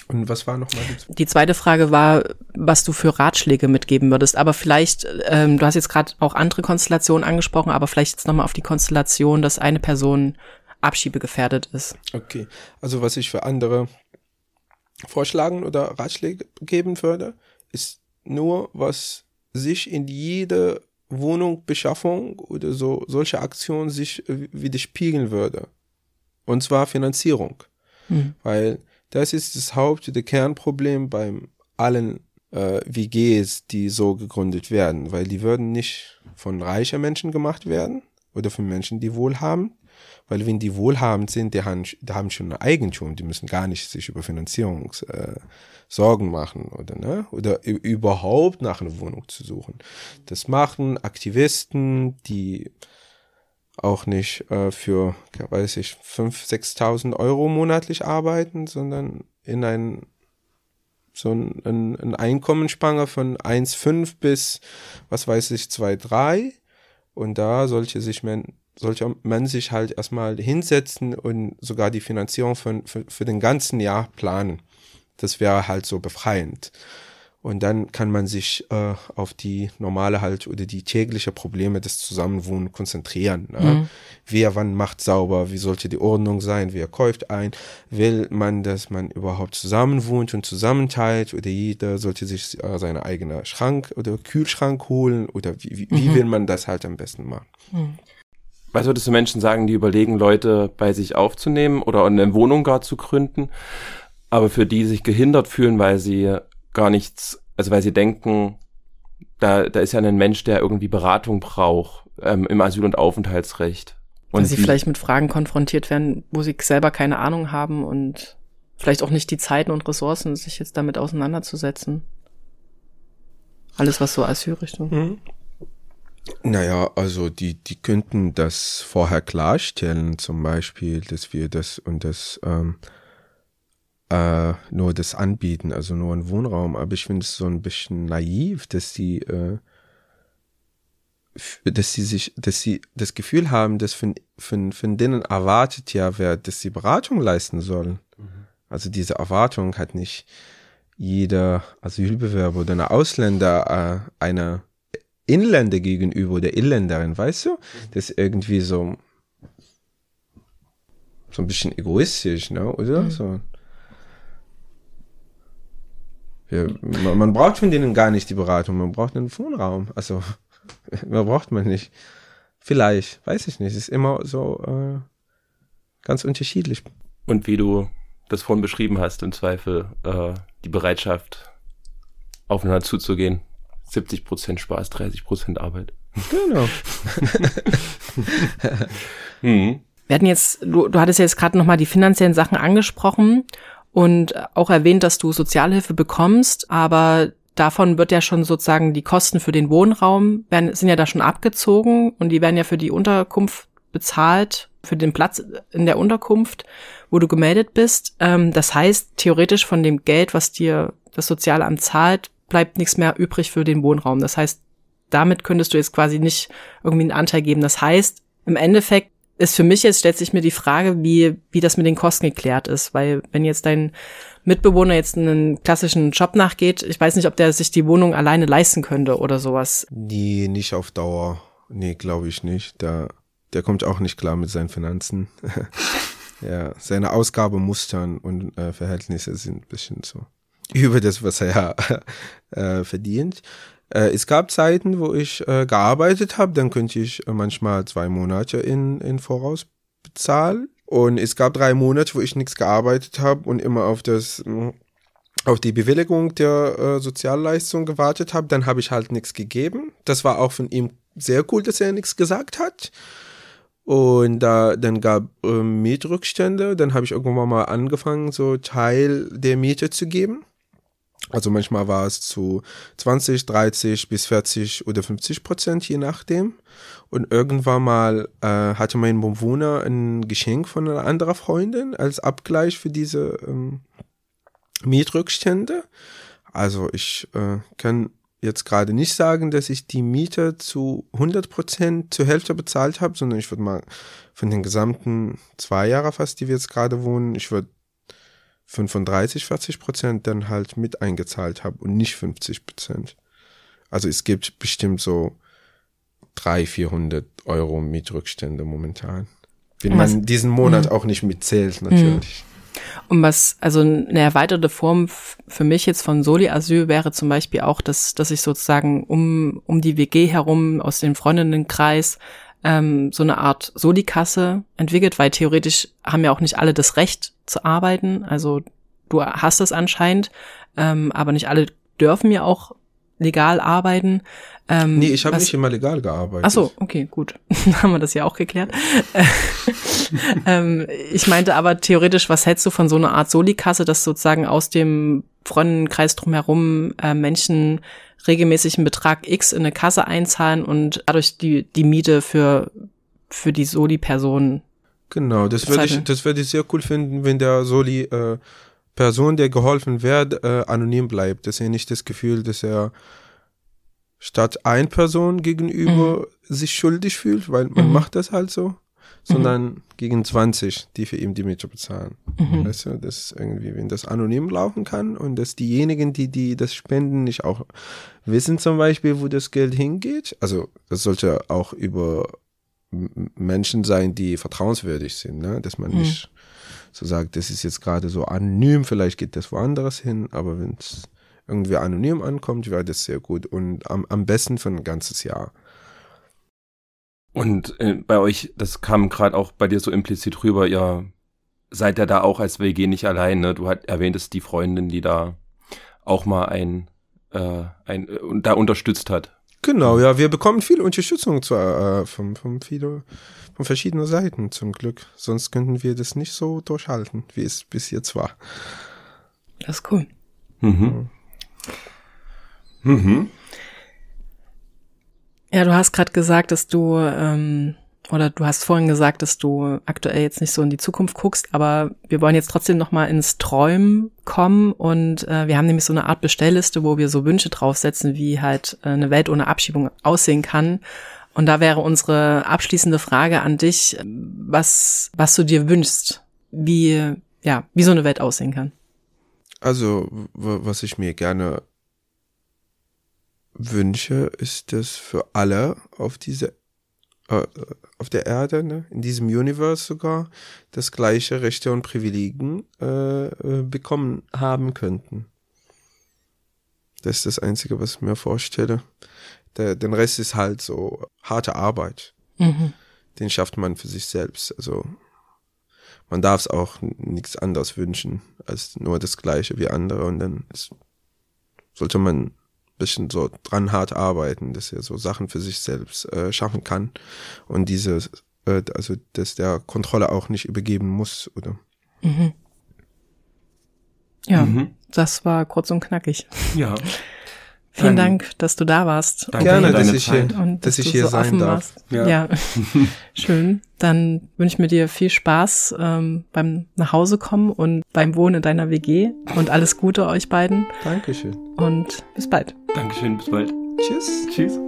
Und was war nochmal die, die zweite Frage war, was du für Ratschläge mitgeben würdest. Aber vielleicht, ähm, du hast jetzt gerade auch andere Konstellationen angesprochen, aber vielleicht jetzt nochmal auf die Konstellation, dass eine Person abschiebegefährdet ist. Okay, also was ich für andere vorschlagen oder Ratschläge geben würde, ist nur, was sich in jede Wohnung, Beschaffung oder so, solche Aktionen sich äh, widerspiegeln würde. Und zwar Finanzierung. Mhm. Weil das ist das Haupt- oder Kernproblem beim allen äh, WGs, die so gegründet werden, weil die würden nicht von reicher Menschen gemacht werden oder von Menschen, die wohlhabend, weil wenn die wohlhabend sind, die haben, die haben schon Eigentum, die müssen gar nicht sich über Finanzierung äh, Sorgen machen oder ne oder überhaupt nach einer Wohnung zu suchen. Das machen Aktivisten, die auch nicht äh, für, weiß ich, 5.000, 6.000 Euro monatlich arbeiten, sondern in ein so ein, ein, ein Einkommensspanne von 1,5 bis, was weiß ich, 2,3. Und da sollte sich sollte man sich halt erstmal hinsetzen und sogar die Finanzierung für, für, für den ganzen Jahr planen. Das wäre halt so befreiend. Und dann kann man sich äh, auf die normale halt oder die tägliche Probleme des Zusammenwohnens konzentrieren. Ne? Mhm. Wer wann macht sauber, wie sollte die Ordnung sein, wer kauft ein, will man, dass man überhaupt zusammenwohnt und zusammenteilt oder jeder sollte sich äh, seine eigene Schrank oder Kühlschrank holen oder wie, wie, mhm. wie will man das halt am besten machen. Mhm. Was würdest du Menschen sagen, die überlegen, Leute bei sich aufzunehmen oder eine Wohnung gar zu gründen, aber für die sich gehindert fühlen, weil sie gar nichts, also weil sie denken, da, da ist ja ein Mensch, der irgendwie Beratung braucht ähm, im Asyl- und Aufenthaltsrecht. Und Dass sie vielleicht mit Fragen konfrontiert werden, wo sie selber keine Ahnung haben und vielleicht auch nicht die Zeiten und Ressourcen, sich jetzt damit auseinanderzusetzen. Alles, was so Asylrichtung. Mhm. Naja, also die, die könnten das vorher klarstellen, zum Beispiel, dass wir das und das ähm, äh, nur das anbieten, also nur einen Wohnraum. Aber ich finde es so ein bisschen naiv, dass sie, äh, dass sie sich, dass sie das Gefühl haben, dass von, von, von denen erwartet ja wer, dass sie Beratung leisten sollen. Mhm. Also diese Erwartung hat nicht jeder Asylbewerber oder eine Ausländer äh, einer Inländer gegenüber oder Inländerin, weißt du? Das ist irgendwie so so ein bisschen egoistisch, ne? Oder? Mhm. So. Ja, man, man, braucht von denen gar nicht die Beratung, man braucht einen Wohnraum. Also, (laughs) mehr braucht man nicht. Vielleicht, weiß ich nicht. Es ist immer so äh, ganz unterschiedlich. Und wie du das vorhin beschrieben hast, im Zweifel äh, die Bereitschaft, aufeinander zuzugehen. 70 Prozent Spaß, 30 Prozent Arbeit. Genau. (laughs) mhm. Wir hatten jetzt, du, du hattest jetzt gerade nochmal die finanziellen Sachen angesprochen und auch erwähnt, dass du Sozialhilfe bekommst, aber davon wird ja schon sozusagen die Kosten für den Wohnraum werden, sind ja da schon abgezogen und die werden ja für die Unterkunft bezahlt, für den Platz in der Unterkunft, wo du gemeldet bist. Ähm, das heißt, theoretisch von dem Geld, was dir das Sozialamt zahlt, bleibt nichts mehr übrig für den Wohnraum. Das heißt, damit könntest du jetzt quasi nicht irgendwie einen Anteil geben. Das heißt, im Endeffekt ist für mich jetzt, stellt sich mir die Frage, wie, wie das mit den Kosten geklärt ist. Weil wenn jetzt dein Mitbewohner jetzt einen klassischen Job nachgeht, ich weiß nicht, ob der sich die Wohnung alleine leisten könnte oder sowas. Nee, nicht auf Dauer. Nee, glaube ich nicht. Da, der kommt auch nicht klar mit seinen Finanzen. (laughs) ja, seine Ausgabemustern und äh, Verhältnisse sind ein bisschen so (laughs) über das, was er äh, verdient. Äh, es gab Zeiten, wo ich äh, gearbeitet habe, dann könnte ich äh, manchmal zwei Monate in, in Voraus bezahlen. Und es gab drei Monate, wo ich nichts gearbeitet habe und immer auf das mm, auf die Bewilligung der äh, Sozialleistung gewartet habe, dann habe ich halt nichts gegeben. Das war auch von ihm sehr cool, dass er nichts gesagt hat. Und da dann gab äh, Mietrückstände, dann habe ich irgendwann mal angefangen, so Teil der Miete zu geben. Also manchmal war es zu 20, 30 bis 40 oder 50 Prozent, je nachdem. Und irgendwann mal äh, hatte mein Bewohner ein Geschenk von einer anderen Freundin als Abgleich für diese ähm, Mietrückstände. Also ich äh, kann jetzt gerade nicht sagen, dass ich die Miete zu 100 Prozent zur Hälfte bezahlt habe, sondern ich würde mal von den gesamten zwei Jahre fast, die wir jetzt gerade wohnen, ich würde 35, 40 Prozent dann halt mit eingezahlt habe und nicht 50 Prozent. Also es gibt bestimmt so 300, 400 Euro Mietrückstände momentan. Wenn man diesen Monat mhm. auch nicht mitzählt, natürlich. Mhm. Und was, also eine erweiterte Form für mich jetzt von Soli-Asyl wäre zum Beispiel auch, dass, dass ich sozusagen um, um die WG herum aus dem Freundinnenkreis ähm, so eine Art Soli-Kasse entwickelt, weil theoretisch haben ja auch nicht alle das Recht zu arbeiten. Also du hast es anscheinend, ähm, aber nicht alle dürfen ja auch legal arbeiten. Ähm, nee, ich habe nicht immer legal gearbeitet. Ach so, okay, gut. (laughs) haben wir das ja auch geklärt. (laughs) ähm, ich meinte aber theoretisch, was hältst du von so einer Art Soli-Kasse, dass sozusagen aus dem Freundenkreis drumherum äh, Menschen regelmäßig einen Betrag X in eine Kasse einzahlen und dadurch die, die Miete für, für die Soli-Person Genau, das würde ich, das würde ich sehr cool finden, wenn der Soli äh, Person, der geholfen wird, äh, anonym bleibt, dass er nicht das Gefühl, dass er statt ein Person gegenüber mhm. sich schuldig fühlt, weil man mhm. macht das halt so, sondern mhm. gegen 20, die für ihn die Miete bezahlen. Mhm. Weißt du, dass irgendwie, wenn das anonym laufen kann und dass diejenigen, die, die das spenden, nicht auch wissen zum Beispiel, wo das Geld hingeht. Also, das sollte auch über Menschen sein, die vertrauenswürdig sind, ne? dass man mhm. nicht so sagt, das ist jetzt gerade so anonym, vielleicht geht das woanders hin, aber wenn es irgendwie anonym ankommt, wäre das sehr gut und am, am besten für ein ganzes Jahr. Und äh, bei euch, das kam gerade auch bei dir so implizit rüber, ja, seid ihr da auch als WG nicht allein, ne? Du hat, erwähntest die Freundin, die da auch mal ein, äh, ein äh, da unterstützt hat. Genau, ja, wir bekommen viel Unterstützung zwar äh, von, von, viele, von verschiedenen Seiten zum Glück. Sonst könnten wir das nicht so durchhalten, wie es bis jetzt war. Das ist cool. Mhm. Mhm. Ja, du hast gerade gesagt, dass du ähm, oder du hast vorhin gesagt, dass du aktuell jetzt nicht so in die Zukunft guckst, aber wir wollen jetzt trotzdem noch mal ins Träumen kommen und äh, wir haben nämlich so eine Art Bestellliste, wo wir so Wünsche draufsetzen, wie halt äh, eine Welt ohne Abschiebung aussehen kann. Und da wäre unsere abschließende Frage an dich, was was du dir wünschst, wie ja, wie so eine Welt aussehen kann. Also, was ich mir gerne wünsche, ist, dass für alle auf dieser äh, auf der Erde, ne, in diesem Universe sogar, das gleiche Rechte und Privilegien äh, äh, bekommen haben könnten. Das ist das Einzige, was ich mir vorstelle. Der, den Rest ist halt so harte Arbeit. Mhm. Den schafft man für sich selbst. Also man darf es auch nichts anderes wünschen als nur das Gleiche wie andere und dann ist, sollte man bisschen so dran hart arbeiten, dass er so Sachen für sich selbst äh, schaffen kann und diese, äh, also dass der Kontrolle auch nicht übergeben muss, oder? Mhm. Ja, mhm. das war kurz und knackig. Ja. (laughs) Vielen Dank, dass du da warst. Danke Gerne, dass ich, hier, und dass, dass ich hier so sein darf. Ja. ja. (laughs) schön. Dann wünsche ich mir dir viel Spaß ähm, beim Nachhausekommen und beim Wohnen in deiner WG und alles Gute euch beiden. Dankeschön. Und bis bald. Dankeschön, bis bald. Tschüss. Tschüss.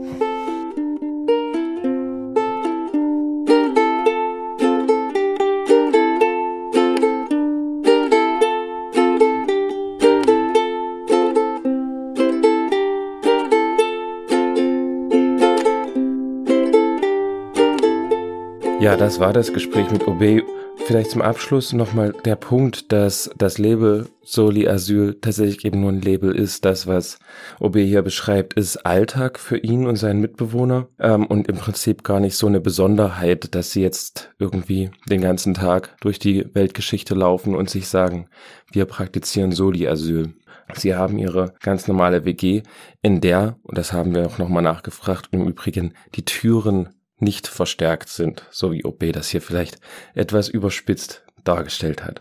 Ja, das war das Gespräch mit OB. Vielleicht zum Abschluss nochmal der Punkt, dass das Label Soli Asyl tatsächlich eben nur ein Label ist. Das, was OB hier beschreibt, ist Alltag für ihn und seinen Mitbewohner ähm, und im Prinzip gar nicht so eine Besonderheit, dass sie jetzt irgendwie den ganzen Tag durch die Weltgeschichte laufen und sich sagen, wir praktizieren Soli Asyl. Sie haben ihre ganz normale WG, in der, und das haben wir auch nochmal nachgefragt, im Übrigen die Türen nicht verstärkt sind, so wie OB das hier vielleicht etwas überspitzt dargestellt hat.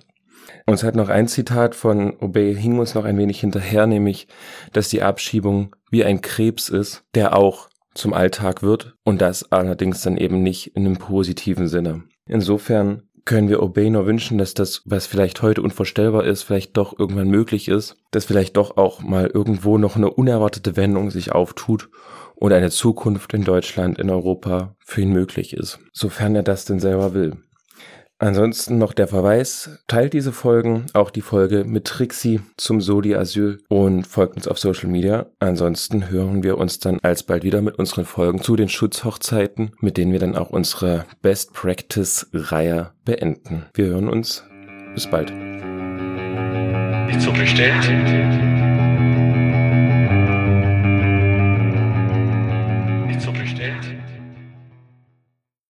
Uns hat noch ein Zitat von Obey hing uns noch ein wenig hinterher, nämlich, dass die Abschiebung wie ein Krebs ist, der auch zum Alltag wird und das allerdings dann eben nicht in einem positiven Sinne. Insofern können wir Obey nur wünschen, dass das, was vielleicht heute unvorstellbar ist, vielleicht doch irgendwann möglich ist, dass vielleicht doch auch mal irgendwo noch eine unerwartete Wendung sich auftut und eine Zukunft in Deutschland, in Europa für ihn möglich ist, sofern er das denn selber will. Ansonsten noch der Verweis, teilt diese Folgen, auch die Folge mit Trixie zum Soli Asyl und folgt uns auf Social Media. Ansonsten hören wir uns dann alsbald wieder mit unseren Folgen zu den Schutzhochzeiten, mit denen wir dann auch unsere Best Practice Reihe beenden. Wir hören uns. Bis bald. Ist so bestellt.